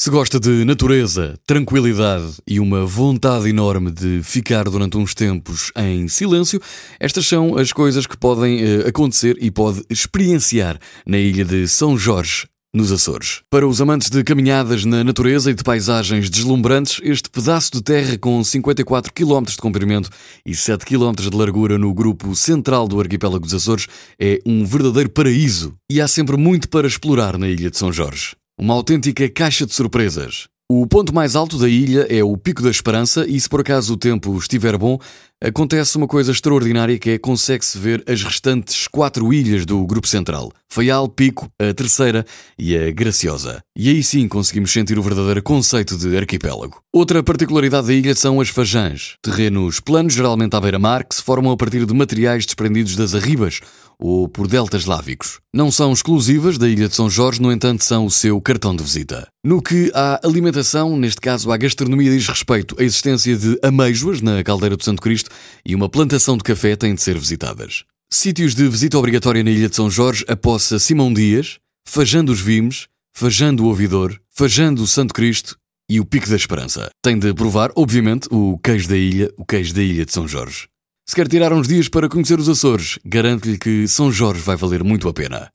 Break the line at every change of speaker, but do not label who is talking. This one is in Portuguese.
Se gosta de natureza, tranquilidade e uma vontade enorme de ficar durante uns tempos em silêncio, estas são as coisas que podem uh, acontecer e pode experienciar na ilha de São Jorge, nos Açores. Para os amantes de caminhadas na natureza e de paisagens deslumbrantes, este pedaço de terra com 54 km de comprimento e 7 km de largura no grupo central do arquipélago dos Açores é um verdadeiro paraíso e há sempre muito para explorar na ilha de São Jorge. Uma autêntica caixa de surpresas. O ponto mais alto da ilha é o Pico da Esperança e se por acaso o tempo estiver bom, acontece uma coisa extraordinária que é consegue-se ver as restantes quatro ilhas do Grupo Central. Faial, Pico, a Terceira e a Graciosa. E aí sim conseguimos sentir o verdadeiro conceito de arquipélago. Outra particularidade da ilha são as fajãs, terrenos planos geralmente à beira-mar que se formam a partir de materiais desprendidos das arribas ou por deltas lávicos. Não são exclusivas da Ilha de São Jorge, no entanto, são o seu cartão de visita. No que à alimentação, neste caso à gastronomia, diz respeito, a existência de ameijoas na caldeira do Santo Cristo e uma plantação de café têm de ser visitadas. Sítios de visita obrigatória na Ilha de São Jorge, a poça Simão Dias, Fajando os Vimes, Fajando o Ouvidor, Fajando o Santo Cristo e o Pico da Esperança. Tem de provar, obviamente, o queijo da ilha, o queijo da Ilha de São Jorge. Se quer tirar uns dias para conhecer os Açores, garanto-lhe que São Jorge vai valer muito a pena.